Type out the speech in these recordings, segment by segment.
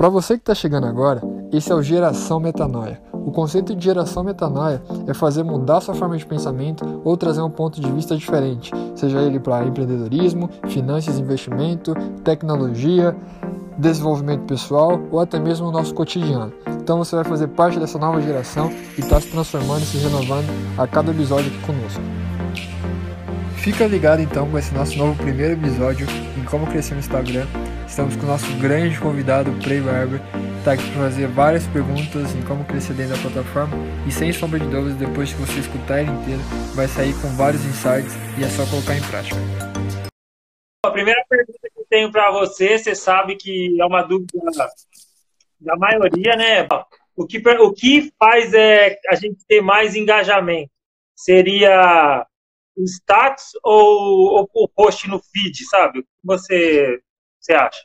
Para você que está chegando agora, esse é o Geração Metanoia. O conceito de geração metanoia é fazer mudar sua forma de pensamento ou trazer um ponto de vista diferente, seja ele para empreendedorismo, finanças, investimento, tecnologia, desenvolvimento pessoal ou até mesmo o nosso cotidiano. Então você vai fazer parte dessa nova geração e está se transformando e se renovando a cada episódio aqui conosco. Fica ligado então com esse nosso novo primeiro episódio em como crescer no Instagram Estamos com o nosso grande convidado, Play Barber, está aqui para fazer várias perguntas em como crescer dentro da plataforma. E sem sombra de dúvidas, depois que você escutar ele inteiro, vai sair com vários insights e é só colocar em prática. A primeira pergunta que eu tenho para você, você sabe que é uma dúvida da maioria, né? O que, o que faz é a gente ter mais engajamento? Seria o status ou o post no feed, sabe? O que você você acha?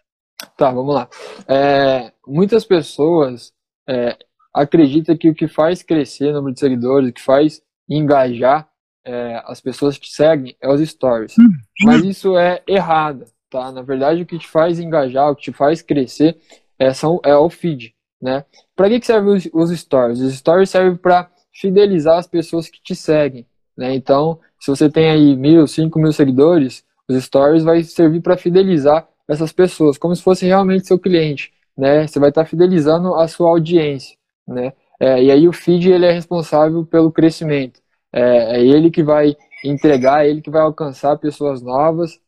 Tá, vamos lá. É, muitas pessoas é, acreditam que o que faz crescer o número de seguidores, o que faz engajar é, as pessoas que seguem é os stories. Hum. Mas isso é errado, tá? Na verdade, o que te faz engajar, o que te faz crescer é, são, é o feed, né? Para que, que servem os, os stories? Os stories servem para fidelizar as pessoas que te seguem, né? Então, se você tem aí mil, cinco mil seguidores, os stories vai servir para fidelizar essas pessoas, como se fosse realmente seu cliente, né? Você vai estar fidelizando a sua audiência, né? É, e aí o feed ele é responsável pelo crescimento. É, é ele que vai entregar, é ele que vai alcançar pessoas novas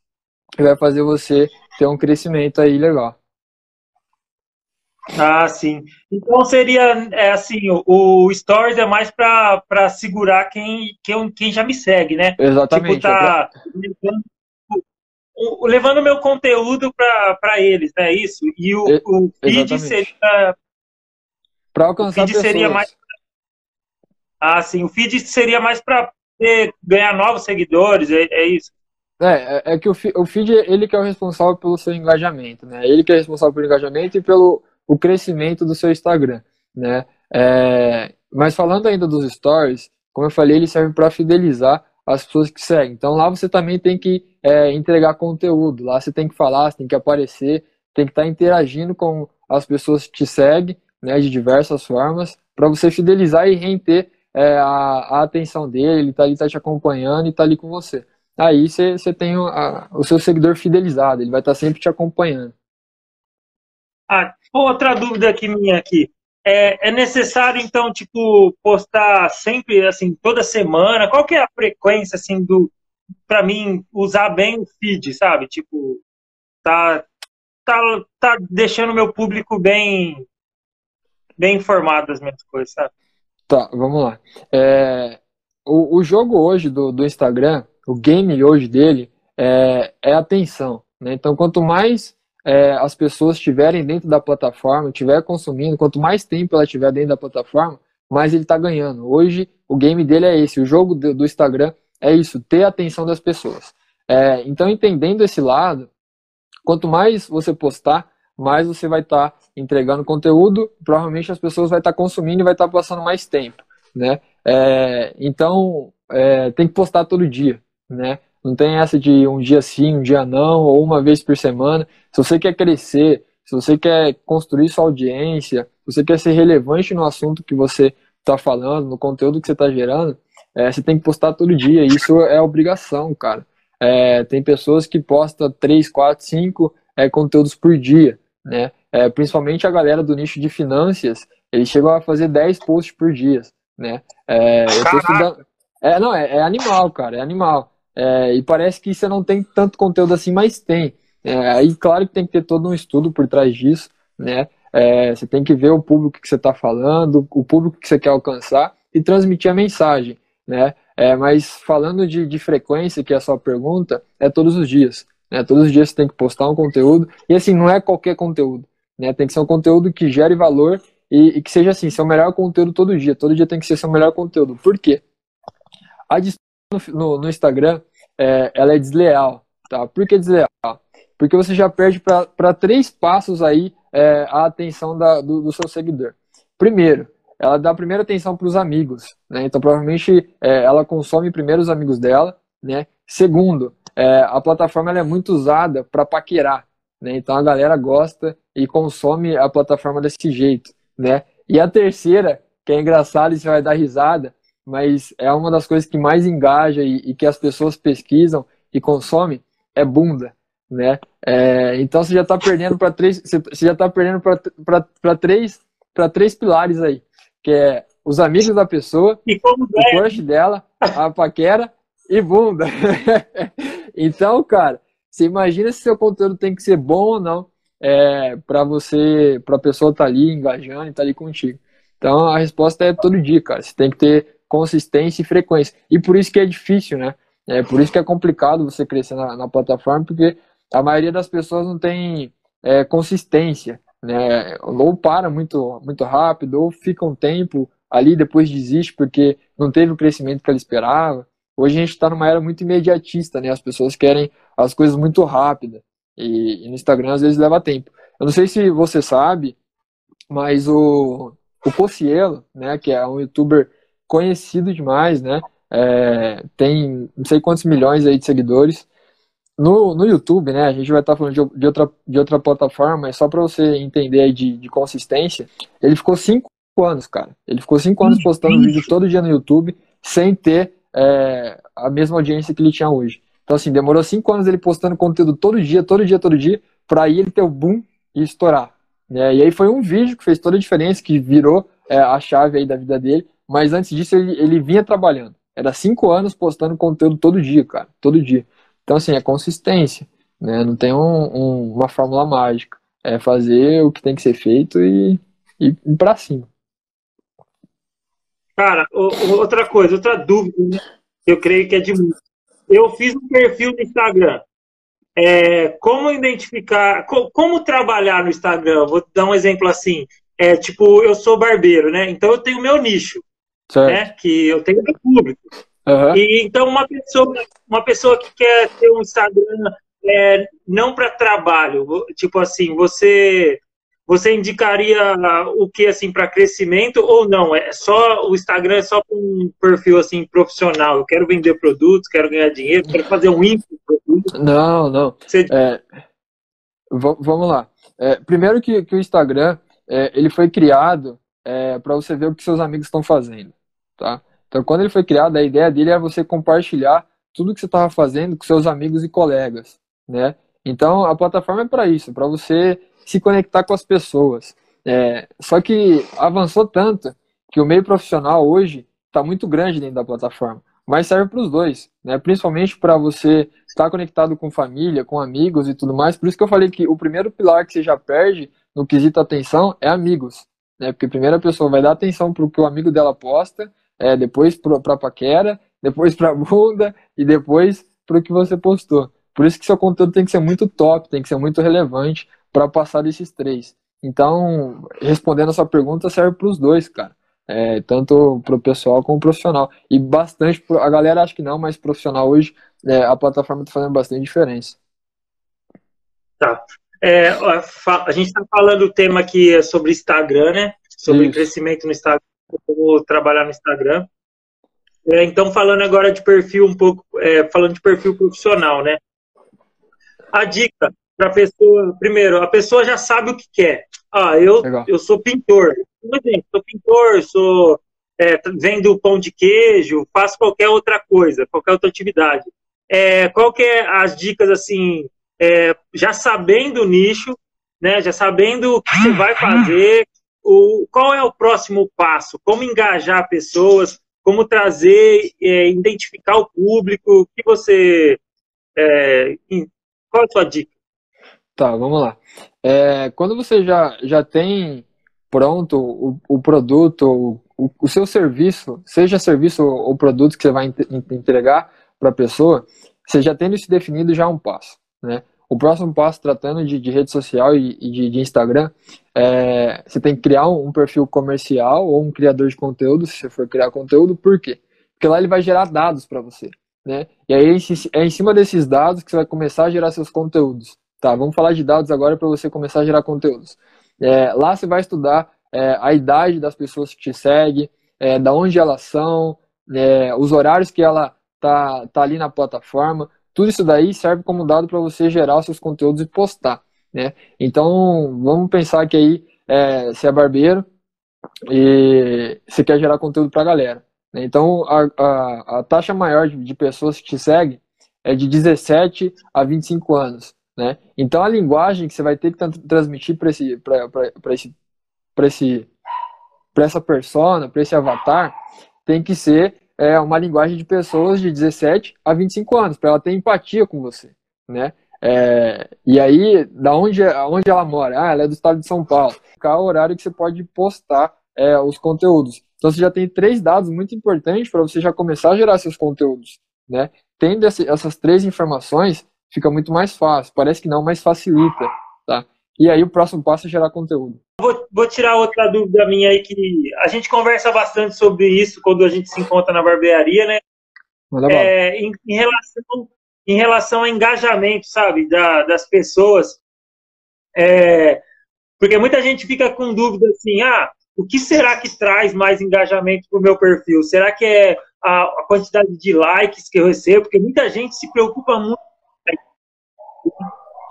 e vai fazer você ter um crescimento aí legal. Ah, sim. Então seria é, assim, o, o Stories é mais para segurar quem, quem, quem já me segue, né? Exatamente. Tipo, tá levando meu conteúdo para eles, né? Isso. E o, o feed Exatamente. seria. Para alcançar o feed pessoas. seria mais. Ah, sim. O feed seria mais para ganhar novos seguidores, é, é isso. É, é, é que o, o feed, ele que é o responsável pelo seu engajamento, né? Ele que é responsável pelo engajamento e pelo o crescimento do seu Instagram, né? É, mas falando ainda dos stories, como eu falei, ele serve para fidelizar as pessoas que seguem. Então lá você também tem que é, entregar conteúdo, lá você tem que falar, você tem que aparecer, tem que estar tá interagindo com as pessoas que te seguem, né, de diversas formas, para você fidelizar e render é, a, a, atenção dele, ele está ali, tá te acompanhando e está ali com você. Aí você, tem a, o seu seguidor fidelizado, ele vai estar tá sempre te acompanhando. Ah, outra dúvida aqui minha aqui. É, é, necessário, então, tipo, postar sempre, assim, toda semana? Qual que é a frequência, assim, do... Pra mim, usar bem o feed, sabe? Tipo, tá, tá, tá deixando meu público bem, bem informado das minhas coisas, sabe? Tá, vamos lá. É, o, o jogo hoje do, do Instagram, o game hoje dele, é, é atenção, né? Então, quanto mais é, as pessoas estiverem dentro da plataforma, estiver consumindo, quanto mais tempo ela estiver dentro da plataforma, mais ele está ganhando. Hoje, o game dele é esse, o jogo do, Instagram é isso, ter a atenção das pessoas. É, então, entendendo esse lado, quanto mais você postar, mais você vai estar tá entregando conteúdo, provavelmente as pessoas vão estar tá consumindo e vai estar tá passando mais tempo, né? É, então, é, tem que postar todo dia, né? Não tem essa de um dia sim, um dia não, ou uma vez por semana. Se você quer crescer, se você quer construir sua audiência, se você quer ser relevante no assunto que você está falando, no conteúdo que você está gerando, é, você tem que postar todo dia. Isso é obrigação, cara. É, tem pessoas que postam 3, 4, 5 é, conteúdos por dia, né? É, principalmente a galera do nicho de finanças, eles chegam a fazer 10 posts por dia, né? É, eu tô estudando... É, não, é, é animal, cara, é animal. É, e parece que você não tem tanto conteúdo assim, mas tem. É, aí, claro que tem que ter todo um estudo por trás disso, né? É, você tem que ver o público que você está falando, o público que você quer alcançar e transmitir a mensagem, né? É, mas falando de, de frequência, que é a sua pergunta, é todos os dias. Né? Todos os dias você tem que postar um conteúdo, e assim, não é qualquer conteúdo. Né? Tem que ser um conteúdo que gere valor e, e que seja assim, seu melhor conteúdo todo dia. Todo dia tem que ser seu melhor conteúdo. Por quê? A no, no Instagram, é, ela é desleal. Tá? Por que desleal? Porque você já perde para três passos aí é, a atenção da, do, do, seu seguidor. Primeiro, ela dá primeira atenção para os amigos. Né? Então, provavelmente, é, ela consome primeiro os amigos dela. Né? Segundo, é, a plataforma é muito usada para paquerar. Né? Então a galera gosta e consome a plataforma desse jeito. Né? E a terceira, que é engraçado e você vai dar risada, mas é uma das coisas que mais engaja e, e que as pessoas pesquisam e consomem, é bunda. Né? É, então você já está perdendo para três, você já está perdendo para três, para três pilares aí, que é os amigos da pessoa, o crush dela, a paquera e bunda. então, cara, você imagina se seu conteúdo tem que ser bom ou não é, para você, para a pessoa estar tá ali engajando e estar tá ali contigo. Então, a resposta é todo dia, cara. Você tem que ter consistência e frequência. E por isso que é difícil, né? É por isso que é complicado você crescer na, na plataforma, porque a maioria das pessoas não tem é, consistência, né? Ou para muito, muito rápido, ou fica um tempo ali depois desiste porque não teve o crescimento que ela esperava. Hoje a gente está numa era muito imediatista, né? As pessoas querem as coisas muito rápidas. E, e, no Instagram às vezes leva tempo. Eu não sei se você sabe, mas o, o Pocielo, né, que é um youtuber conhecido demais, né? É, tem não sei quantos milhões aí de seguidores. No, no YouTube, né? A gente vai estar tá falando de, de, outra, de outra plataforma, mas só para você entender aí de, de consistência, ele ficou cinco anos, cara. Ele ficou cinco anos postando vídeo todo dia no YouTube, sem ter é, a mesma audiência que ele tinha hoje. Então, assim, demorou cinco anos ele postando conteúdo todo dia, todo dia, todo dia, para aí ele ter o boom e estourar. Né? E aí foi um vídeo que fez toda a diferença, que virou é, a chave aí da vida dele. Mas antes disso, ele, ele vinha trabalhando. Era cinco anos postando conteúdo todo dia, cara. Todo dia. Então, assim, é consistência. Né? Não tem um, um, uma fórmula mágica. É fazer o que tem que ser feito e, e ir pra cima. Cara, outra coisa, outra dúvida, né? eu creio que é de muito. Eu fiz um perfil no Instagram. É, como identificar, co como trabalhar no Instagram? Vou dar um exemplo assim. É, tipo, eu sou barbeiro, né? Então eu tenho meu nicho, certo. né? Que eu tenho público. Uhum. E então uma pessoa, uma pessoa que quer ter um Instagram é, não para trabalho, tipo assim, você você indicaria o que assim para crescimento ou não? É só o Instagram é só com um perfil assim profissional. Eu quero vender produtos, quero ganhar dinheiro, quero fazer um info. Não, não. Você... É, vamos lá. É, primeiro que, que, o Instagram é, ele foi criado é, para você ver o que seus amigos estão fazendo, tá? Então quando ele foi criado a ideia dele é você compartilhar tudo que você estava fazendo com seus amigos e colegas, né? Então a plataforma é para isso, para você se conectar com as pessoas. É, só que avançou tanto que o meio profissional hoje está muito grande dentro da plataforma, mas serve para os dois, né? principalmente para você estar conectado com família, com amigos e tudo mais. Por isso que eu falei que o primeiro pilar que você já perde no quesito atenção é amigos, né? porque a pessoa vai dar atenção para o que o amigo dela posta, é, depois para a paquera, depois para a bunda e depois para o que você postou. Por isso que seu conteúdo tem que ser muito top, tem que ser muito relevante, para passar desses três. Então, respondendo a sua pergunta, serve para os dois, cara. É, tanto para o pessoal como profissional. E bastante, a galera acha que não, mas profissional hoje, é, a plataforma está fazendo bastante diferença. Tá. É, a gente está falando o tema aqui é sobre Instagram, né? Sobre Isso. crescimento no Instagram, como trabalhar no Instagram. É, então, falando agora de perfil um pouco, é, falando de perfil profissional, né? A dica para a pessoa, primeiro, a pessoa já sabe o que quer. Ah, eu, eu sou pintor. Por exemplo, sou pintor, sou é, vendo pão de queijo, faço qualquer outra coisa, qualquer outra atividade. É, qual que é as dicas assim, é, já sabendo o nicho, né, já sabendo o que você vai fazer, o, qual é o próximo passo, como engajar pessoas, como trazer, é, identificar o público, o que você, é, qual é a sua dica? Tá, vamos lá. É, quando você já, já tem pronto o, o produto, o, o seu serviço, seja serviço ou produto que você vai entregar para a pessoa, você já tendo isso definido já é um passo. Né? O próximo passo, tratando de, de rede social e, de, de, Instagram, é, você tem que criar um, perfil comercial ou um criador de conteúdo, se você for criar conteúdo, por quê? Porque lá ele vai gerar dados para você. Né? E aí é em cima desses dados que você vai começar a gerar seus conteúdos. Tá, vamos falar de dados agora para você começar a gerar conteúdos. É, lá você vai estudar é, a idade das pessoas que te seguem, é, da onde elas são, é, os horários que ela tá, tá ali na plataforma. Tudo isso daí serve como dado para você gerar seus conteúdos e postar. né? Então, vamos pensar que aí é, você é barbeiro e você quer gerar conteúdo para a galera. Né? Então, a, a, a, taxa maior de, de pessoas que te seguem é de 17 a 25 anos. Né? Então, a linguagem que você vai ter que transmitir para esse, esse, esse, essa persona, para esse avatar, tem que ser é, uma linguagem de pessoas de 17 a 25 anos, para ela ter empatia com você. Né? É, e aí, da onde, onde ela mora? Ah, ela é do estado de São Paulo. Qual é o horário que você pode postar é, os conteúdos. Então você já tem três dados muito importantes para você já começar a gerar seus conteúdos. Né? Tendo essas três informações, fica muito mais fácil. Parece que não, mas facilita. Tá? E aí o próximo passo é gerar conteúdo. Vou, vou tirar outra dúvida minha aí, que a gente conversa bastante sobre isso quando a gente se encontra na barbearia, né? É, em, em, relação, em relação ao engajamento, sabe, da, das pessoas. É, porque muita gente fica com dúvida assim, ah, o que será que traz mais engajamento para o meu perfil? Será que é a, a, quantidade de likes que eu recebo? Porque muita gente se preocupa muito.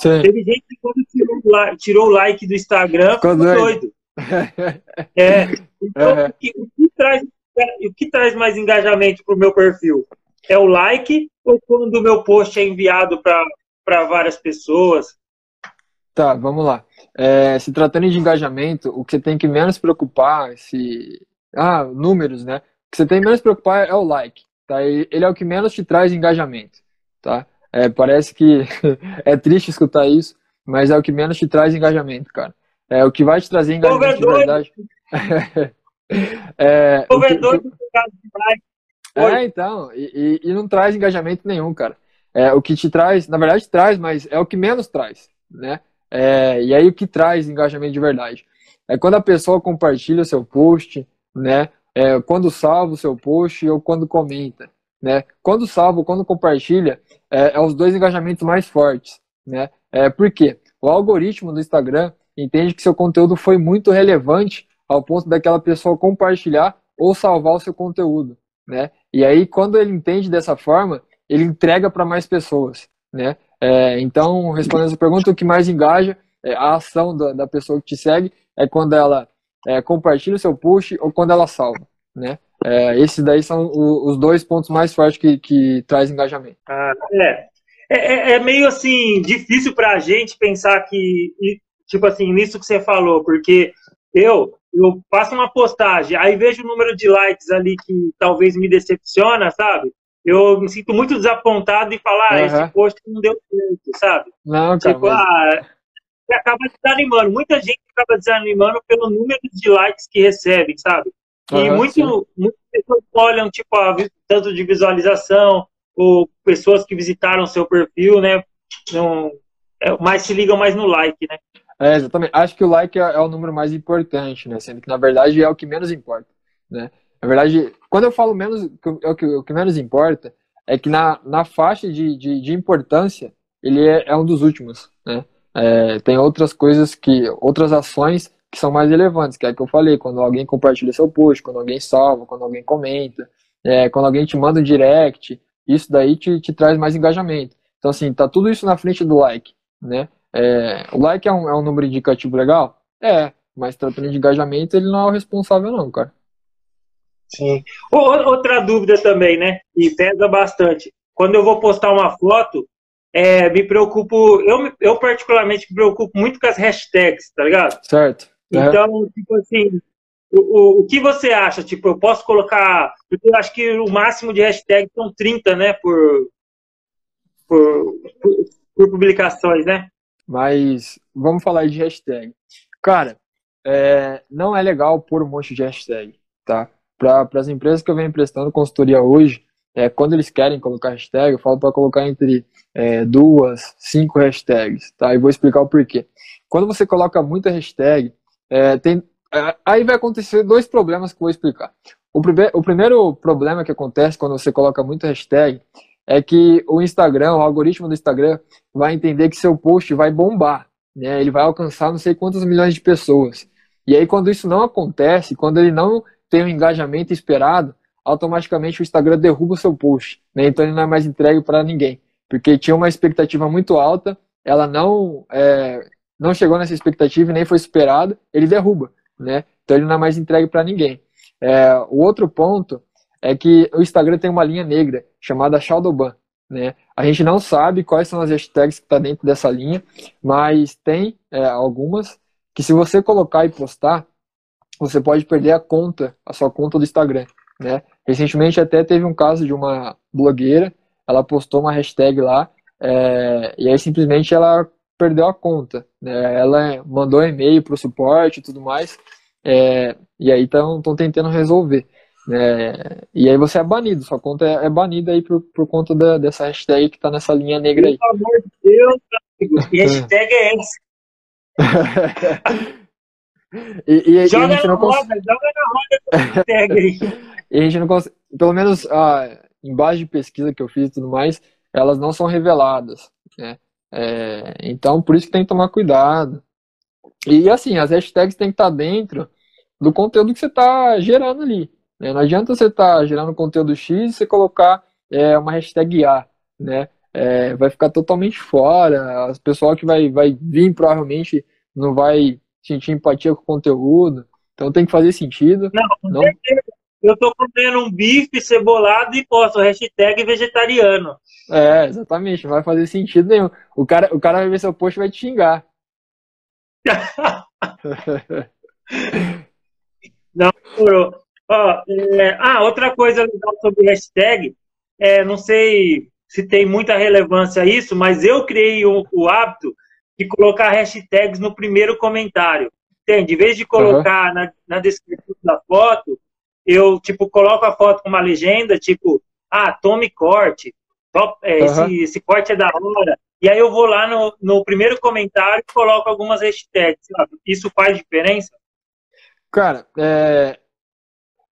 Sim. Teve gente que quando tirou, tirou o like do Instagram ficou doido. doido. é. Então, é. O, que, o, que traz, o que traz mais engajamento para o meu perfil? É o like ou quando o meu post é enviado para várias pessoas? Tá, vamos lá. É, se tratando de engajamento, o que você tem que menos preocupar, se. Ah, números, né? O que você tem que menos preocupar é o like, tá? Ele é o que menos te traz engajamento, tá? É, parece que é triste escutar isso, mas é o que menos te traz engajamento, cara. É o que vai te trazer engajamento de verdade. é, o que, é, então, e, e, e, não traz engajamento nenhum, cara. É, o que te traz, na verdade traz, mas é o que menos traz, né? É, e aí o que traz engajamento de verdade? É quando a pessoa compartilha o seu post, né? É, quando salva o seu post ou quando comenta, né? Quando salva quando compartilha, é, é os dois engajamentos mais fortes, né? É, por quê? O algoritmo do Instagram entende que seu conteúdo foi muito relevante ao ponto daquela pessoa compartilhar ou salvar o seu conteúdo, né? E aí, quando ele entende dessa forma, ele entrega para mais pessoas, né? É, então, respondendo essa pergunta, o que mais engaja é a ação da, da, pessoa que te segue é quando ela é, compartilha o seu post ou quando ela salva, né? É, esses daí são o, os dois pontos mais fortes que, que traz engajamento. Ah, é. É, é, é meio assim, difícil para a gente pensar que, tipo assim, nisso que você falou, porque eu, eu faço uma postagem, aí vejo o número de likes ali que talvez me decepciona, sabe? eu me sinto muito desapontado e falar, ah, uhum. esse post não deu certo, sabe? Não, cara, tipo, ah, acaba desanimando. Muita gente acaba desanimando pelo número de likes que recebe, sabe? E uhum, muito, muitas pessoas olham, tipo, a, tanto de visualização, ou pessoas que visitaram seu perfil, né? Não, é, mais se ligam mais no like, né? É, exatamente. Acho que o like é, é o número mais importante, né? Sendo que, na verdade, é o que menos importa, né? Na verdade, quando eu falo menos, o que, o que menos importa é que na, na faixa de, de, de importância, ele é, é, um dos últimos, né? É, tem outras coisas que, outras ações que são mais relevantes, que é que eu falei, quando alguém compartilha seu post, quando alguém salva, quando alguém comenta, é, quando alguém te manda um direct, isso daí te, te traz mais engajamento. Então, assim, tá tudo isso na frente do like, né? É, o like é um, é um número indicativo legal? É, mas tratando de engajamento, ele não é o responsável não, cara. Sim. Outra dúvida também, né? E pesa bastante. Quando eu vou postar uma foto, é, me preocupo, eu, eu particularmente me preocupo muito com as hashtags, tá ligado? Certo. Então, tipo assim, o, o, o, que você acha? Tipo, eu posso colocar. Eu acho que o máximo de hashtags são 30, né? Por, por, por, por publicações, né? Mas vamos falar de hashtag. Cara, é, não é legal pôr um monte de hashtag, tá? para as empresas que eu venho prestando consultoria hoje, é, quando eles querem colocar hashtag, eu falo para colocar entre é, duas, cinco hashtags, tá? E vou explicar o porquê. Quando você coloca muita hashtag, é, tem, é, aí vai acontecer dois problemas que eu vou explicar. O, prime o primeiro problema que acontece quando você coloca muita hashtag é que o Instagram, o algoritmo do Instagram, vai entender que seu post vai bombar, né? Ele vai alcançar não sei quantas milhões de pessoas. E aí, quando isso não acontece, quando ele não tem o engajamento esperado, automaticamente o Instagram derruba o seu post. Né? Então ele não é mais entregue para ninguém. Porque tinha uma expectativa muito alta, ela não, é, não chegou nessa expectativa e nem foi superado, ele derruba, né? Então ele não é mais entregue para ninguém. É, o outro ponto é que o Instagram tem uma linha negra chamada Shadowban, né? A gente não sabe quais são as hashtags que está dentro dessa linha, mas tem é, algumas que se você colocar e postar, você pode perder a conta, a sua conta do Instagram, né? Recentemente até teve um caso de uma blogueira, ela postou uma hashtag lá, é, e aí simplesmente ela perdeu a conta, né? Ela mandou e-mail para o suporte e tudo mais, é, e aí estão tentando resolver. É, e aí você é banido, sua conta é, é banida aí por, por conta da, dessa hashtag que tá nessa linha negra aí. Pelo amor de Deus, amigo, que hashtag é essa? e, e, joga, e a gente na não roda, joga na roda hashtag aí. e a gente não consegue, pelo menos ah, em base de pesquisa que eu fiz e tudo mais, elas não são reveladas, né? É, então, por isso que tem que tomar cuidado. E assim, as hashtags têm que estar dentro do conteúdo que você está gerando ali. Né? Não adianta você estar tá gerando conteúdo X e você colocar é, uma hashtag A, né? É, vai ficar totalmente fora. O pessoal que vai, vai vir provavelmente não vai sentir empatia com o conteúdo. Então tem que fazer sentido. Não, não... Eu estou comendo um bife cebolado e posto hashtag vegetariano. É, exatamente, não vai fazer sentido nenhum. O cara, o cara vai ver seu post e vai te xingar. não, morou. Ó, é, ah, outra coisa legal sobre hashtag, é, não sei se tem muita relevância isso, mas eu criei o, o hábito de colocar hashtags no primeiro comentário. Entende? Em vez de colocar uhum. na, na descrição da foto, eu, tipo, coloco a foto com uma legenda, tipo, ah, tome corte, é, uhum. esse, esse corte é da hora. E aí eu vou lá no, no primeiro comentário e coloco algumas hashtags. Sabe? Isso faz diferença? Cara, é,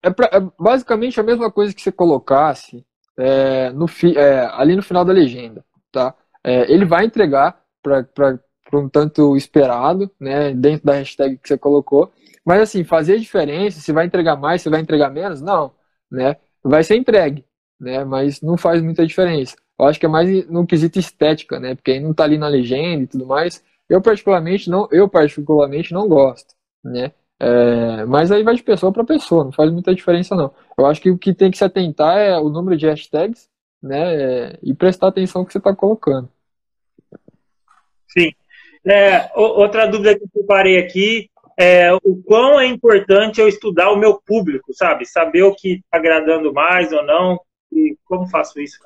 é, pra, é, basicamente a mesma coisa que você colocasse é, no fi, é, ali no final da legenda, tá? É, ele vai entregar para um tanto esperado, né, dentro da hashtag que você colocou, mas assim, fazer diferença, se vai entregar mais, se vai entregar menos, não, né? Vai ser entregue, né? Mas não faz muita diferença. Eu acho que é mais no quesito estética, né? Porque aí não tá ali na legenda e tudo mais. Eu particularmente não, eu particularmente não gosto, né? É, mas aí vai de pessoa para pessoa, não faz muita diferença não. Eu acho que o que tem que se atentar é o número de hashtags, né, e prestar atenção no que você está colocando. Sim. É, outra dúvida que eu preparei aqui é o quão é importante eu estudar o meu público, sabe? Saber o que está agradando mais ou não, e como faço isso.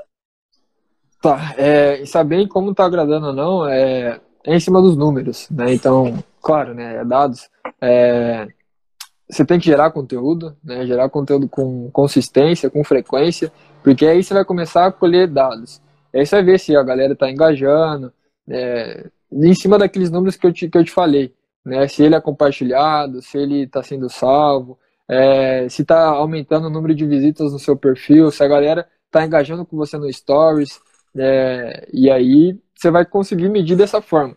Tá, é, saber como está agradando ou não é, é em cima dos números, né? Então, claro, né, dados é, você tem que gerar conteúdo, né? Gerar conteúdo com consistência, com frequência, porque aí você vai começar a colher dados. Aí você vai ver se a galera está engajando, é, em cima daqueles números que eu te, que eu te falei, né? Se ele é compartilhado, se ele está sendo salvo, é, se está aumentando o número de visitas no seu perfil, se a galera está engajando com você no Stories, é, e aí você vai conseguir medir dessa forma.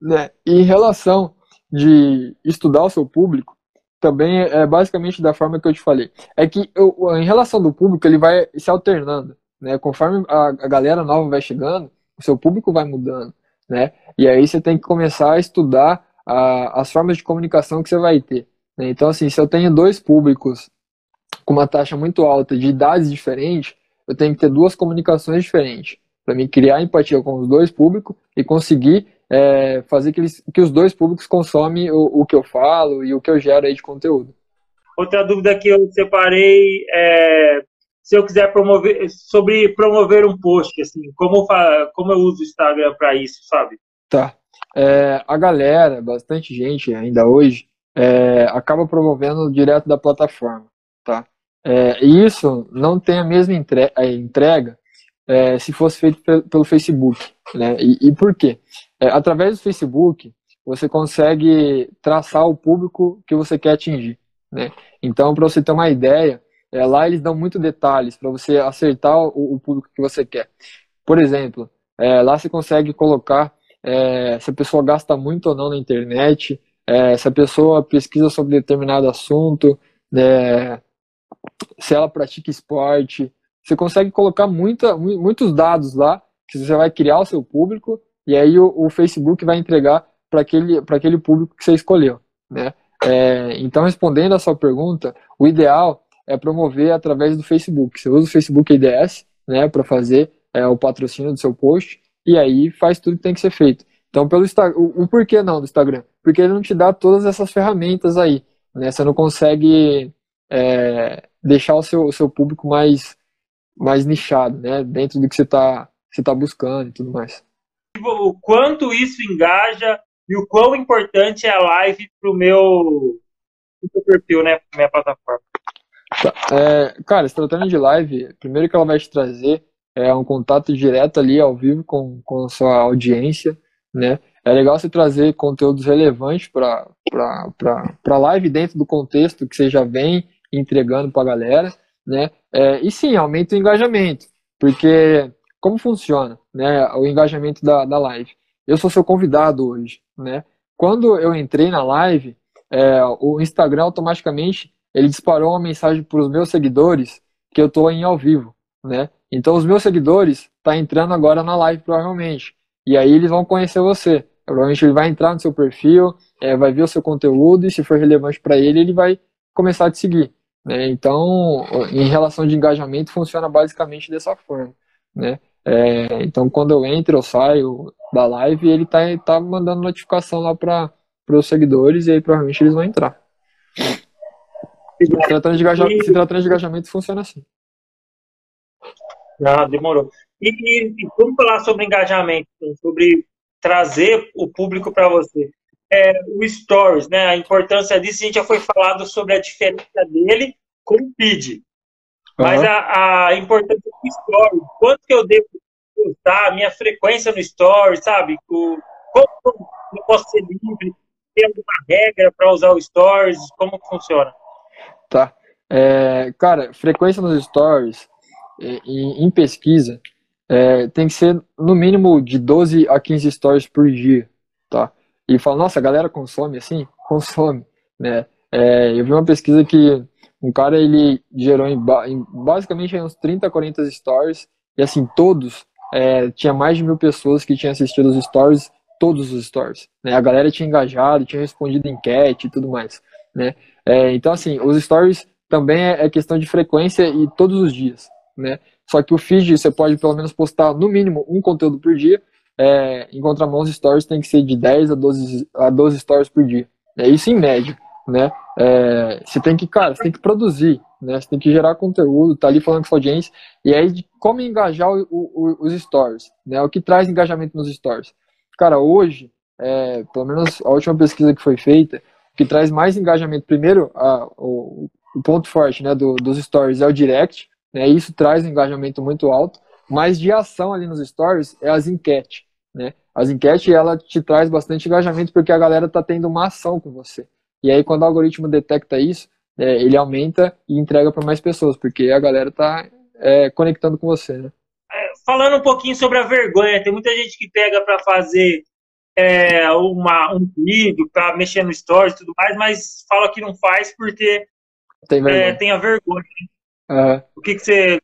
Né? E em relação de estudar o seu público também é basicamente da forma que eu te falei. É que eu, em relação do público, ele vai se alternando, né? Conforme a, a galera nova vai chegando, o seu público vai mudando, né? E aí você tem que começar a estudar a, as formas de comunicação que você vai ter. Então, assim, se eu tenho dois públicos com uma taxa muito alta de idades diferentes, eu tenho que ter duas comunicações diferentes para me criar empatia com os dois públicos e conseguir é, fazer que, eles, que os dois públicos consomem o, o, que eu falo e o que eu gero aí de conteúdo. Outra dúvida que eu separei é se eu quiser promover sobre promover um post, assim, como, como eu uso o Instagram para isso, sabe? Tá. É, a galera, bastante gente ainda hoje, é, acaba promovendo direto da plataforma, tá? É, e isso não tem a mesma entrega é, se fosse feito pelo Facebook, né? E, e por quê? É, através do Facebook, você consegue traçar o público que você quer atingir. Né? Então, para você ter uma ideia, é, lá eles dão muito detalhes para você acertar o, o, público que você quer. Por exemplo, é, lá você consegue colocar se a pessoa gasta muito ou não na internet, é, se a pessoa pesquisa sobre determinado assunto, né, se ela pratica esporte. Você consegue colocar muita, muitos dados lá que você vai criar o seu público e aí o, o Facebook vai entregar para aquele, aquele público que você escolheu. Né? É, então, respondendo a sua pergunta, o ideal é promover através do Facebook. Você usa o Facebook IDS né, para fazer é, o patrocínio do seu post e aí faz tudo que tem que ser feito. Então, pelo o, o porquê não do Instagram? Porque ele não te dá todas essas ferramentas aí. Né? Você não consegue é, deixar o seu, o seu público mais, mais nichado, né? dentro do que você está você tá buscando e tudo mais. O quanto isso engaja e o quão importante é a live para o meu, meu perfil, né? Pra minha plataforma. Tá. É, cara, se tratando de live, primeiro que ela vai te trazer é um contato direto ali ao vivo com, com a sua audiência, né? É legal você trazer conteúdos relevantes para a live dentro do contexto que você já vem entregando para a galera, né? É, e sim, aumenta o engajamento, porque como funciona né, o engajamento da, da live? Eu sou seu convidado hoje, né? Quando eu entrei na live, é, o Instagram automaticamente ele disparou uma mensagem para os meus seguidores que eu estou em ao vivo, né? Então os meus seguidores tá entrando agora na live provavelmente e aí eles vão conhecer você. Provavelmente ele vai entrar no seu perfil, é, vai ver o seu conteúdo e se for relevante para ele, ele vai começar a te seguir. Né? Então, em relação de engajamento, funciona basicamente dessa forma. Né? É, então, quando eu entro, eu saio da live, ele tá, tá mandando notificação lá para os seguidores e aí provavelmente eles vão entrar. Se tratando, de engajamento, se tratando de engajamento, funciona assim. Ah, demorou. E, e, vamos falar sobre engajamento, sobre trazer o público para você. É, o Stories, né? A importância disso, a gente já foi falado sobre a diferença dele com o feed. Mas uhum. a, a, importância do Stories, quanto que eu devo postar, a minha frequência no Stories, sabe? O, como eu posso ser livre? Tem alguma regra para usar o Stories? Como funciona? Tá. É, cara, frequência nos Stories, em, em pesquisa, é, tem que ser no mínimo de 12 a 15 stories por dia, tá? E fala, nossa, a galera consome assim? Consome, né? É, eu vi uma pesquisa que um cara, ele gerou em, em basicamente uns 30, 40 stories, e assim, todos, é, tinha mais de mil pessoas que tinham assistido os stories, todos os stories, né? A galera tinha engajado, tinha respondido enquete e tudo mais, né? É, então, assim, os stories também é, é questão de frequência e todos os dias, né? Só que o feed você pode pelo menos postar no mínimo um conteúdo por dia. É, em contramão, os stories tem que ser de 10 a 12, a 12 stories por dia. É isso em média, né? É, você tem que, cara, você tem que produzir, né? Você tem que gerar conteúdo, tá ali falando com sua audiência. E aí, de como engajar o, o, os stories, né? O que traz engajamento nos stories. Cara, hoje, é, pelo menos a última pesquisa que foi feita, o que traz mais engajamento, primeiro, a, o, o ponto forte né, do, dos stories é o direct, né? Isso traz um engajamento muito alto, mas de ação ali nos stories é as enquetes, né? As enquetes, ela te traz bastante engajamento porque a galera tá tendo uma ação com você. E aí, quando o algoritmo detecta isso, é, ele aumenta e entrega para mais pessoas, porque a galera tá é, conectando com você, né? É, falando um pouquinho sobre a vergonha, tem muita gente que pega para fazer é, uma, um vídeo, para mexer no stories e tudo mais, mas fala que não faz porque tem, é, tem a vergonha. Uhum. O que, que você?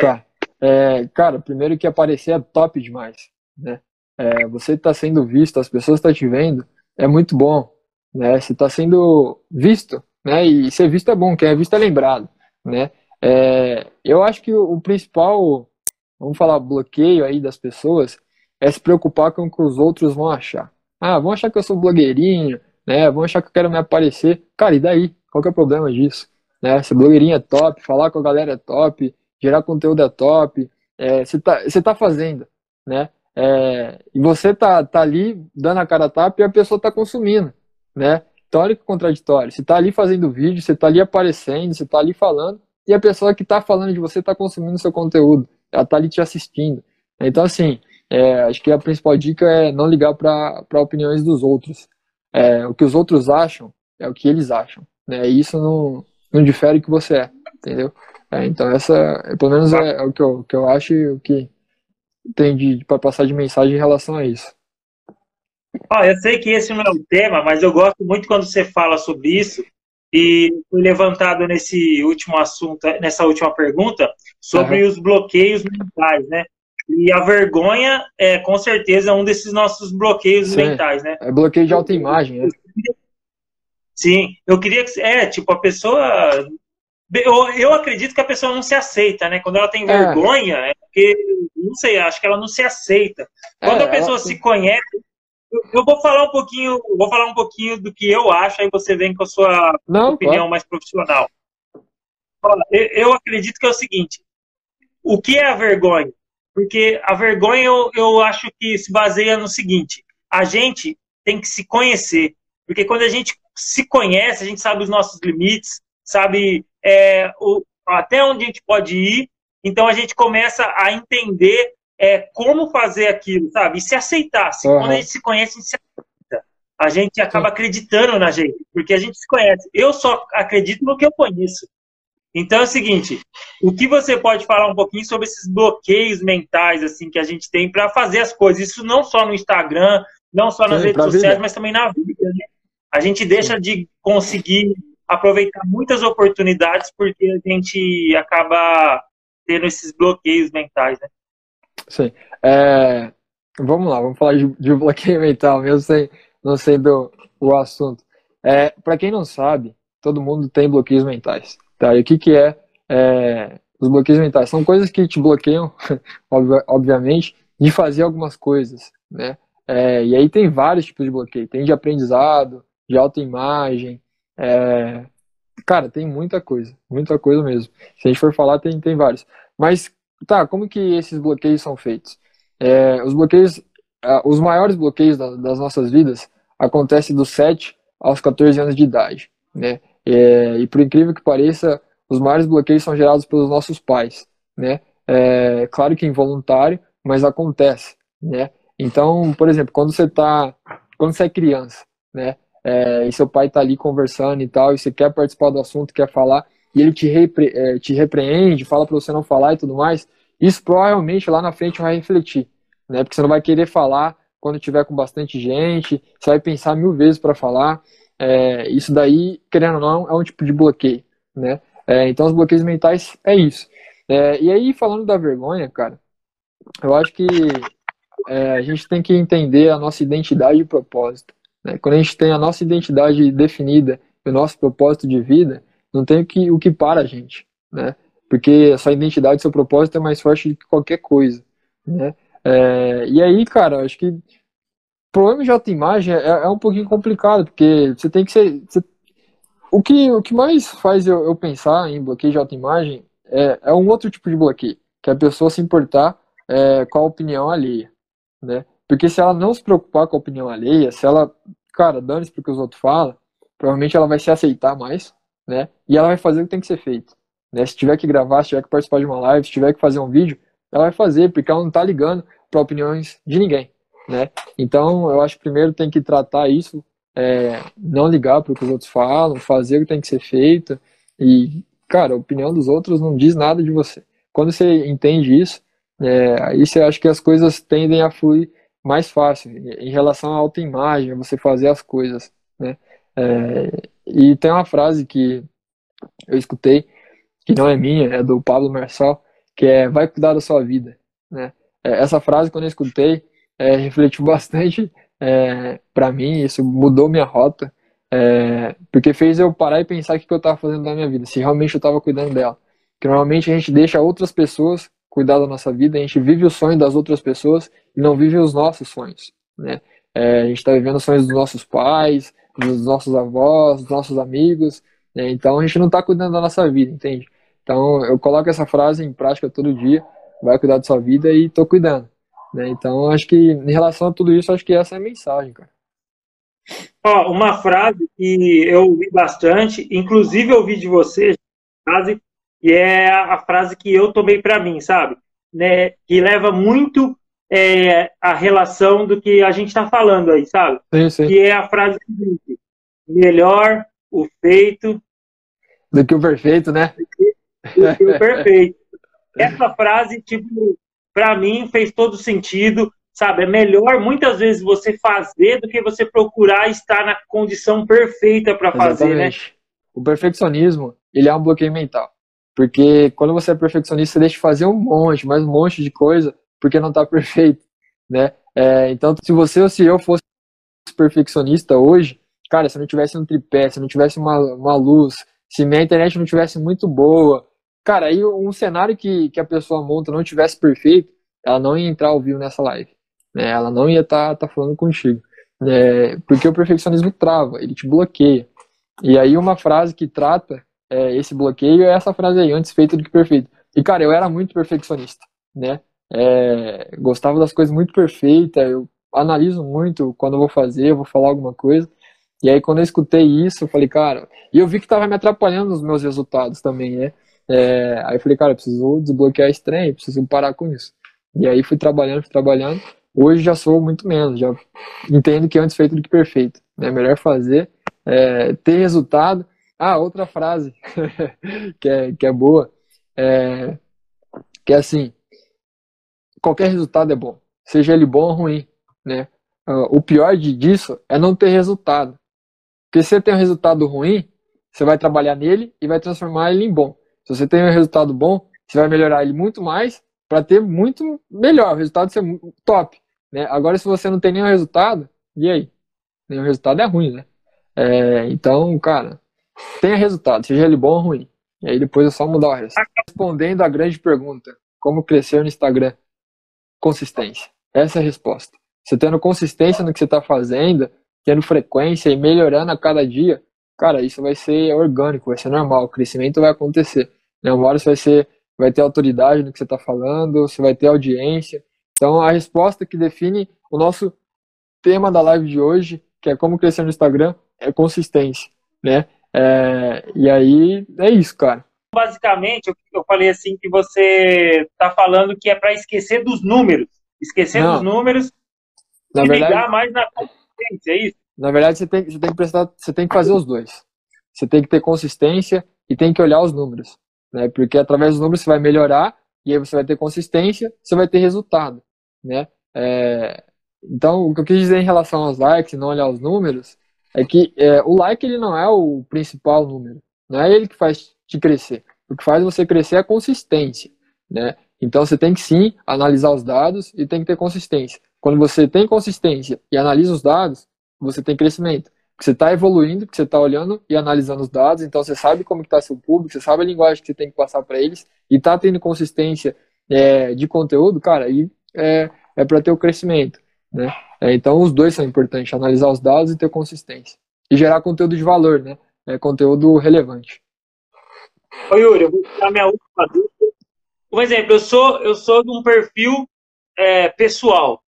Tá. É, cara, primeiro que aparecer é top demais, né? É, você está sendo visto, as pessoas estão tá te vendo, é muito bom, né? Você está sendo visto, né? E ser visto é bom, quem é visto é lembrado, né? É, eu acho que o, o principal, vamos falar, bloqueio aí das pessoas é se preocupar com o que os outros vão achar. Ah, vão achar que eu sou blogueirinho, né? Vão achar que eu quero me aparecer. Cara, e daí? Qual que é o problema disso? Né? Ser blogueirinho é top, falar com a galera é top, gerar conteúdo é top. É, você tá, você tá fazendo, né? É, e você tá, tá ali dando a cara a tapa e a pessoa tá consumindo, né? Então olha que contraditório. Você tá ali fazendo vídeo, você tá ali aparecendo, você tá ali falando, e a pessoa que tá falando de você tá consumindo seu conteúdo, ela tá ali te assistindo. Então, assim, é, acho que a principal dica é não ligar para opiniões dos outros. É, o que os outros acham é o que eles acham. Né? Isso não, não difere que você é, entendeu? É, então essa, pelo menos é, é, o que eu, que eu acho e o que tem de, para passar de mensagem em relação a isso. Oh, eu sei que esse não é o tema, mas eu gosto muito quando você fala sobre isso e foi levantado nesse último assunto, nessa última pergunta, sobre uhum. os bloqueios mentais, né? E a vergonha é com certeza um desses nossos bloqueios Sim, mentais, né? É bloqueio de autoimagem, né? Sim, eu queria que é tipo a pessoa eu, eu acredito que a pessoa não se aceita, né? Quando ela tem é. vergonha, é porque, não sei, acho que ela não se aceita. Quando é, a pessoa ela... se conhece, eu vou falar um pouquinho, vou falar um pouquinho do que eu acho, aí você vem com a sua não, opinião mais profissional. Eu acredito que é o seguinte: o que é a vergonha? Porque a vergonha eu, eu acho que se baseia no seguinte: a gente tem que se conhecer. Porque quando a gente se conhece, a gente sabe os nossos limites, sabe é, o, até onde a gente pode ir, então a gente começa a entender é, como fazer aquilo, sabe? E se aceitar. Se, uhum. Quando a gente se conhece, a gente se aceita. A gente acaba acreditando na gente, porque a gente se conhece. Eu só acredito no que eu conheço. Então é o seguinte, o que você pode falar um pouquinho sobre esses bloqueios mentais assim que a gente tem para fazer as coisas? Isso não só no Instagram, não só nas Sim, redes sociais, vida. mas também na vida. Né? A gente deixa de conseguir aproveitar muitas oportunidades porque a gente acaba tendo esses bloqueios mentais, né? Sim. É, vamos lá, vamos falar de, de bloqueio mental, mesmo sem, não sendo o assunto. É, Para quem não sabe, todo mundo tem bloqueios mentais. Tá? E o que, que é, é os bloqueios mentais? São coisas que te bloqueiam, obviamente, de fazer algumas coisas, né? É, e aí tem vários tipos de bloqueio. Tem de aprendizado, de autoimagem, é... Cara, tem muita coisa, muita coisa mesmo. Se a gente for falar, tem, tem vários. Mas, tá, como que esses bloqueios são feitos? É, os bloqueios, os maiores bloqueios das nossas vidas acontecem dos 7 aos 14 anos de idade, né? É, e por incrível que pareça, os maiores bloqueios são gerados pelos nossos pais, né? É, claro que involuntário, mas acontece, né? Então, por exemplo, quando você tá, quando você é criança, né? É, e seu pai está ali conversando e tal, e você quer participar do assunto, quer falar, e ele te, repre, é, te repreende, fala para você não falar e tudo mais, isso provavelmente lá na frente vai refletir, né? Porque você não vai querer falar quando tiver com bastante gente, você vai pensar mil vezes para falar. É, isso daí, querendo ou não, é um tipo de bloqueio, né? É, então, os bloqueios mentais é isso. É, e aí, falando da vergonha, cara, eu acho que é, a gente tem que entender a nossa identidade e propósito. Né? Quando a gente tem a nossa identidade definida, o nosso propósito de vida, não tem o que, o que para a gente, né? Porque essa identidade, seu propósito é mais forte do que qualquer coisa, né? É, e aí, cara, acho que o problema de autoimagem é, é um pouquinho complicado, porque você tem que ser... Você, o, que, o que mais faz eu, eu pensar em bloqueio de autoimagem é, é um outro tipo de bloqueio, que é a pessoa se importar é, com a opinião alheia, né? Porque se ela não se preocupar com a opinião alheia, se ela, cara, dane-se porque os outros falam, provavelmente ela vai se aceitar mais, né? E ela vai fazer o que tem que ser feito. Né? Se tiver que gravar, se tiver que participar de uma live, se tiver que fazer um vídeo, ela vai fazer, porque ela não tá ligando para opiniões de ninguém, né? Então, eu acho que primeiro tem que tratar isso, é, não ligar para o que os outros falam, fazer o que tem que ser feito e, cara, a opinião dos outros não diz nada de você. Quando você entende isso, é, aí você acha que as coisas tendem a fluir mais fácil em relação à autoimagem, você fazer as coisas, né? É, e tem uma frase que eu escutei, que não é minha, é do Pablo Marçal, que é vai cuidar da sua vida, né? É, essa frase, quando eu escutei, é, refletiu bastante é, para mim, isso mudou minha rota, é, porque fez eu parar e pensar o que eu estava fazendo na minha vida, se realmente eu estava cuidando dela. Porque normalmente a gente deixa outras pessoas cuidar da nossa vida, a gente vive o sonho das outras pessoas e não vive os nossos sonhos, né? É, a gente está vivendo os sonhos dos nossos pais, dos nossos avós, dos nossos amigos, né? então a gente não está cuidando da nossa vida, entende? Então eu coloco essa frase em prática todo dia, vai cuidar da sua vida e estou cuidando, né? Então acho que em relação a tudo isso, acho que essa é a mensagem, cara. Ó, uma frase que eu ouvi bastante, inclusive eu ouvi de você, frase e é a frase que eu tomei para mim, sabe? Né, que leva muito é, a relação do que a gente está falando aí, sabe? Sim, sim. Que é a frase seguinte: melhor o feito do que o perfeito, né? Do que o perfeito. Essa frase, tipo, para mim fez todo sentido, sabe? É melhor muitas vezes você fazer do que você procurar estar na condição perfeita para fazer, né? O perfeccionismo, ele é um bloqueio mental. Porque quando você é perfeccionista, você deixa de fazer um monte, mais um monte de coisa, porque não está perfeito, né? É, então, se você ou se eu fosse perfeccionista hoje, cara, se não tivesse um tripé, se não tivesse uma, uma luz, se minha internet não tivesse muito boa, cara, aí um cenário que, que a pessoa monta não tivesse perfeito, ela não ia entrar ao vivo nessa live, né? Ela não ia estar tá, tá falando contigo, né? Porque o perfeccionismo trava, ele te bloqueia. E aí uma frase que trata é, esse bloqueio é essa frase aí, antes feito do que perfeito. E cara, eu era muito perfeccionista, né? É, gostava das coisas muito perfeitas, eu analiso muito quando eu vou fazer, eu vou falar alguma coisa. E aí quando eu escutei isso, eu falei, cara, e eu vi que tava me atrapalhando nos meus resultados também, né? É, aí eu falei, cara, eu preciso desbloquear esse trem, preciso parar com isso. E aí fui trabalhando, fui trabalhando. Hoje já sou muito menos, já entendo que antes feito do que perfeito. É melhor fazer, é, ter resultado. Ah, outra frase que, é, que é boa, é, que é assim, qualquer resultado é bom, seja ele bom ou ruim, né? Uh, o pior disso é não ter resultado. Porque se você tem um resultado ruim, você vai trabalhar nele e vai transformar ele em bom. Se você tem um resultado bom, você vai melhorar ele muito mais para ter muito melhor, o resultado ser top. Né? Agora, se você não tem nenhum resultado, e aí? Nenhum resultado é ruim, né? É, então, cara, tenha resultado, seja ele bom ou ruim. E aí depois é só mudar o resto. Respondendo a grande pergunta, como crescer no Instagram? Consistência. Essa é a resposta. Você tendo consistência no que você está fazendo, tendo frequência e melhorando a cada dia, cara, isso vai ser orgânico, vai ser normal, o crescimento vai acontecer. Né? Uma hora você vai, ser, vai ter autoridade no que você está falando, você vai ter audiência. Então, a resposta que define o nosso tema da live de hoje, que é como crescer no Instagram, é consistência, né? É, e aí, é isso, cara. Basicamente, eu falei assim que você está falando que é para esquecer dos números. Esquecer Não. dos números na e verdade, ligar mais na consistência, é isso? Na verdade, você tem, você tem que prestar, você tem que fazer os dois. Você tem que ter consistência e tem que olhar os números, né? Porque através dos números você vai melhorar e aí você vai ter consistência, você vai ter resultado, né? É, então, o que eu quis dizer em relação aos likes e não olhar os números é que é, o like ele não é o principal número, não é ele que faz te crescer. O que faz você crescer é a consistência, né? Então você tem que sim analisar os dados e tem que ter consistência. Quando você tem consistência e analisa os dados, você tem crescimento. Você está evoluindo, porque você está olhando e analisando os dados, então você sabe como está seu público, você sabe a linguagem que você tem que passar para eles e está tendo consistência é, de conteúdo, cara, aí é, é para ter o crescimento, né? É, então os dois são importantes, analisar os dados e ter consistência e gerar conteúdo de valor, né? É, conteúdo relevante. Oi, Yuri, eu vou dar minha última dúvida. Um exemplo, eu sou eu sou de um perfil é, pessoal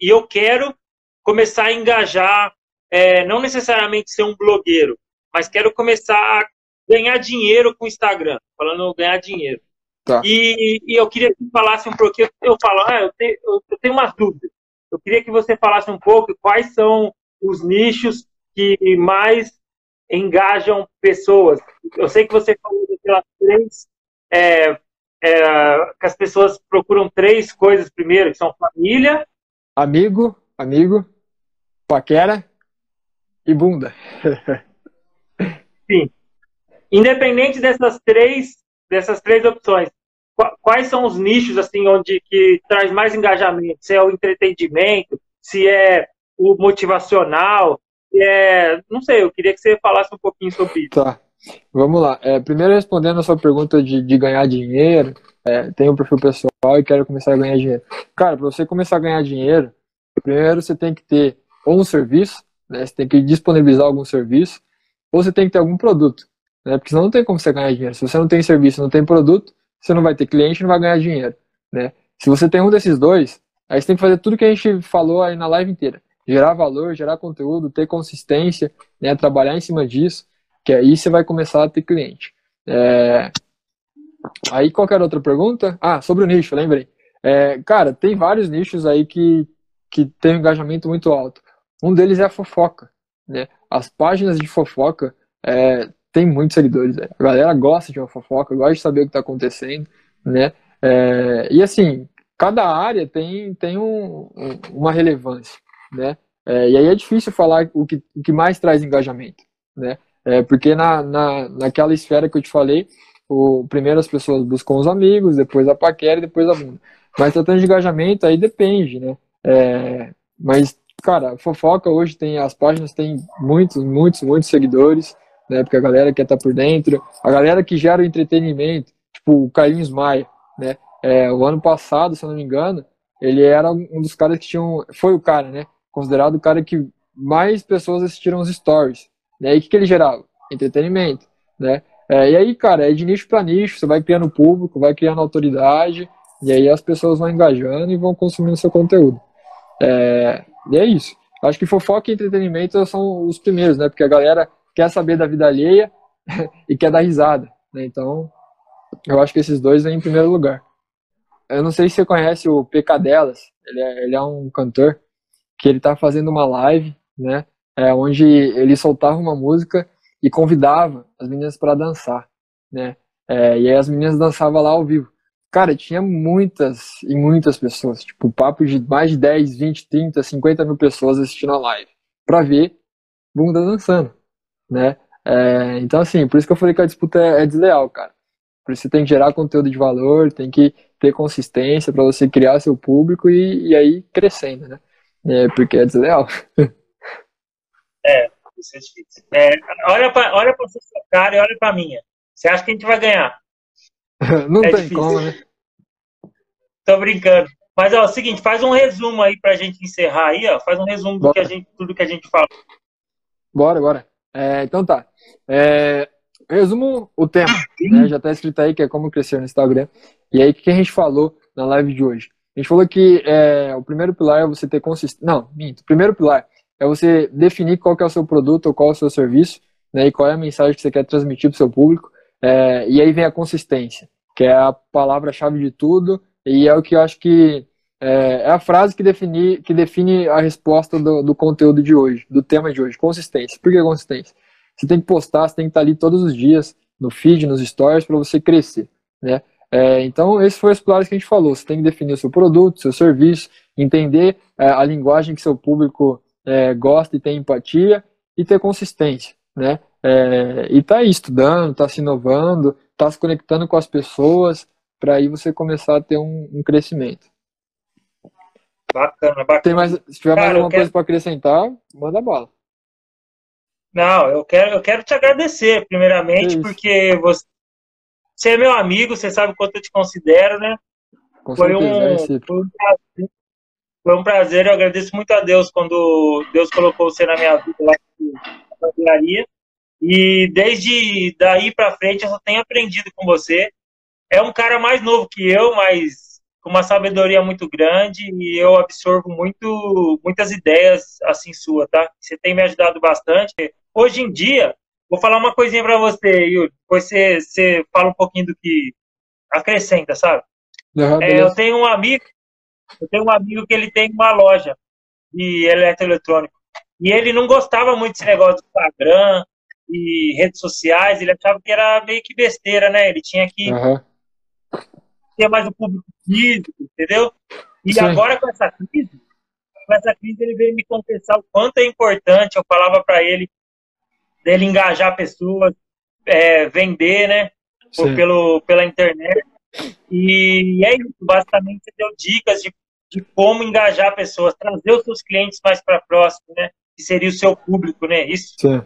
e eu quero começar a engajar, é, não necessariamente ser um blogueiro, mas quero começar a ganhar dinheiro com o Instagram, falando ganhar dinheiro. Tá. E, e, eu queria que falasse um pouquinho, eu falo, ah, eu, tenho, eu tenho umas dúvidas. Eu queria que você falasse um pouco quais são os nichos que mais engajam pessoas. Eu sei que você falou daquelas três, é, é, que as pessoas procuram três coisas primeiro, que são família, amigo, amigo, paquera e bunda. Sim. Independente dessas três, dessas três opções, quais são os nichos assim onde que traz mais engajamento? Se é o entretenimento, se é o motivacional, se é, não sei. Eu queria que você falasse um pouquinho sobre isso. Tá. Vamos lá. É, primeiro respondendo a sua pergunta de, de ganhar dinheiro, é, tenho um perfil pessoal e quero começar a ganhar dinheiro. Cara, para você começar a ganhar dinheiro, primeiro você tem que ter ou um serviço, né, você tem que disponibilizar algum serviço, ou você tem que ter algum produto, né, porque senão não tem como você ganhar dinheiro. Se você não tem serviço, não tem produto, você não vai ter cliente, não vai ganhar dinheiro, né. Se você tem um desses dois, aí você tem que fazer tudo que a gente falou aí na live inteira. Gerar valor, gerar conteúdo, ter consistência, né, trabalhar em cima disso, que aí você vai começar a ter cliente. É, Aí qualquer outra pergunta? Ah, sobre o nicho, lembrei. É, cara, tem vários nichos aí que, que tem um engajamento muito alto. Um deles é a fofoca. Né? As páginas de fofoca é, tem muitos seguidores. Né? A galera gosta de uma fofoca, gosta de saber o que está acontecendo. Né? É, e assim, cada área tem, tem um, um, uma relevância. Né? É, e aí é difícil falar o que, o que mais traz engajamento. Né? É, porque na, na, naquela esfera que eu te falei, o, primeiro as pessoas buscam os amigos, depois a paquera e depois a bunda. Mas tratando de engajamento, aí depende, né? É, mas, cara, fofoca hoje tem, as páginas têm muitos, muitos, muitos seguidores, né? Porque a galera quer estar tá por dentro, a galera que gera o entretenimento, tipo o Carlinhos Maia, né? É, o ano passado, se eu não me engano, ele era um dos caras que tinham, foi o cara, né? Considerado o cara que mais pessoas assistiram os stories. Né? E o que, que ele gerava? Entretenimento, né? É, e aí, cara, é de nicho para nicho, você vai criando público, vai criando autoridade, e aí as pessoas vão engajando e vão consumindo seu conteúdo. É, e é isso. Acho que fofoca e entretenimento são os primeiros, né? Porque a galera quer saber da vida alheia e quer dar risada, né? Então, eu acho que esses dois vêm em primeiro lugar. Eu não sei se você conhece o PK Delas, ele é, ele é um cantor que ele tá fazendo uma live, né? É, onde ele soltava uma música e convidava as meninas para dançar, né? É, e aí as meninas dançavam lá ao vivo. Cara, tinha muitas e muitas pessoas, tipo, papo de mais de 10, 20, 30, 50 mil pessoas assistindo a live, pra ver bunda dançando, né? É, então, assim, por isso que eu falei que a disputa é, é desleal, cara. Por isso você tem que gerar conteúdo de valor, tem que ter consistência para você criar seu público e, e aí crescendo, né? É, porque é desleal. É, isso é difícil. É, olha para olha pra sua cara e olha para minha. Você acha que a gente vai ganhar? Não é tem difícil. como, né? Tô brincando. Mas ó, é o seguinte, faz um resumo aí pra gente encerrar aí, ó. Faz um resumo do que a gente, tudo que a gente falou. Bora, bora. É, então tá. É, resumo o tema, né? Já tá escrito aí que é como crescer no Instagram. E aí, o que a gente falou na live de hoje? A gente falou que é, o primeiro pilar é você ter consistência. Não, minto. O primeiro pilar é você definir qual é o seu produto ou qual é o seu serviço, né? E qual é a mensagem que você quer transmitir para o seu público. É, e aí vem a consistência, que é a palavra-chave de tudo, e é o que eu acho que é, é a frase que define, que define a resposta do, do, conteúdo de hoje, do tema de hoje, consistência. Por que consistência? Você tem que postar, você tem que estar ali todos os dias, no feed, nos stories, para você crescer, né? É, então, esses foram os pilares que a gente falou. Você tem que definir o seu produto, seu serviço, entender é, a linguagem que seu público é, gosta e tem empatia e ter consistência, né? É, e tá aí estudando, tá se inovando, tá se conectando com as pessoas, para aí você começar a ter um, um, crescimento. Bacana, bacana. Tem mais, se tiver Cara, mais alguma quero... coisa para acrescentar, manda bala. Não, eu quero, eu quero te agradecer, primeiramente, porque você, você é meu amigo, você sabe o quanto eu te considero, né? Com foi, certeza, um, é foi um prazer foi um prazer, eu agradeço muito a Deus quando Deus colocou você na minha vida lá na engenharia. E desde daí para frente eu só tenho aprendido com você. É um cara mais novo que eu, mas com uma sabedoria muito grande e eu absorvo muito muitas ideias assim sua, tá? Você tem me ajudado bastante. Hoje em dia, vou falar uma coisinha para você, Yuri. Depois você, você fala um pouquinho do que acrescenta, sabe? Uhum, é, eu tenho um amigo eu tenho um amigo que ele tem uma loja de eletroeletrônico. E ele não gostava muito desse negócio do Instagram e redes sociais. Ele achava que era meio que besteira, né? Ele tinha que uhum. Ter mais o público físico, entendeu? E Sim. agora com essa crise, com essa crise ele veio me confessar o quanto é importante. Eu falava para ele dele engajar pessoas, é, vender, né? Por, pelo, pela internet. E é isso, basicamente você deu dicas de de como engajar pessoas, trazer os seus clientes mais para próximo, né? Que seria o seu público, né? Isso. Sim.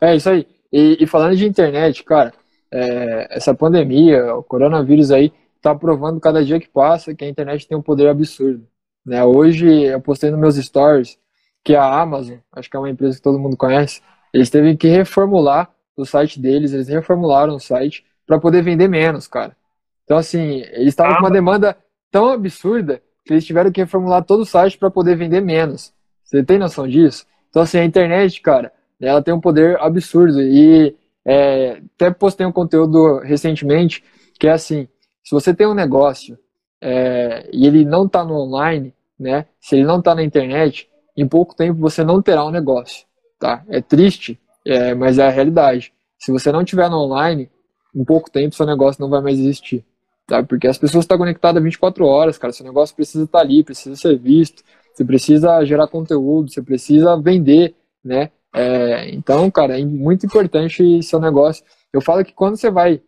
É isso aí. E, e falando de internet, cara, é, essa pandemia, o coronavírus aí, tá provando cada dia que passa que a internet tem um poder absurdo. Né? Hoje eu postei nos meus stories que a Amazon, acho que é uma empresa que todo mundo conhece, eles teve que reformular o site deles, eles reformularam o site para poder vender menos, cara. Então, assim, eles estavam ah, com uma demanda tão absurda que eles tiveram que reformular todo o site para poder vender menos. Você tem noção disso? Então, assim, a internet, cara, ela tem um poder absurdo. E é, até postei um conteúdo recentemente que é assim: se você tem um negócio é, e ele não está no online, né? Se ele não está na internet, em pouco tempo você não terá um negócio, tá? É triste, é, mas é a realidade. Se você não tiver no online, em pouco tempo seu negócio não vai mais existir tá? Porque as pessoas estão conectadas 24 horas, cara. Seu negócio precisa estar tá ali, precisa ser visto, você precisa gerar conteúdo, você precisa vender, né? É, então, cara, é muito importante seu negócio. Eu falo que quando você vai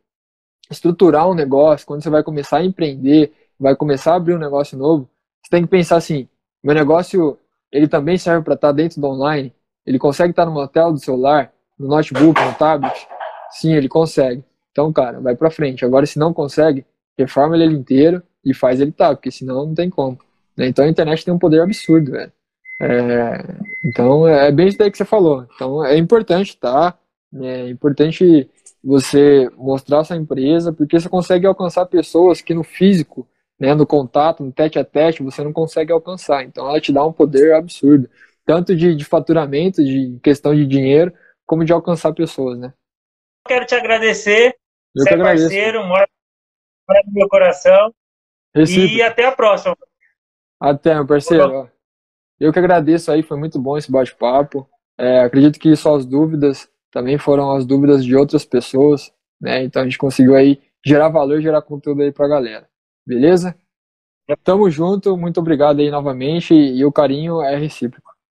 estruturar um negócio, quando você vai começar a empreender, vai começar a abrir um negócio novo, você tem que pensar assim, meu negócio, ele também serve para estar tá dentro do online? Ele consegue estar tá no motel do celular, no notebook, no tablet? Sim, ele consegue. Então, cara, vai para frente. Agora, se não consegue, reforma ele inteiro e faz ele tá, porque senão não tem como. Né? Então a internet tem um poder absurdo, velho. É, então é bem isso daí que você falou. Então é importante, tá? É importante você mostrar sua empresa, porque você consegue alcançar pessoas que no físico, né, no contato, no tete a tete, você não consegue alcançar. Então ela te dá um poder absurdo, tanto de, de faturamento, de questão de dinheiro, como de alcançar pessoas, né? Quero te agradecer. Eu você é parceiro, mora no meu coração. Recife. E até a próxima. Até, meu parceiro. Eu que agradeço aí, foi muito bom esse bate-papo. É, acredito que suas dúvidas também foram as dúvidas de outras pessoas, né? Então a gente conseguiu aí gerar valor, gerar conteúdo aí pra galera. Beleza? Tamo junto, muito obrigado aí novamente e o carinho é recíproco.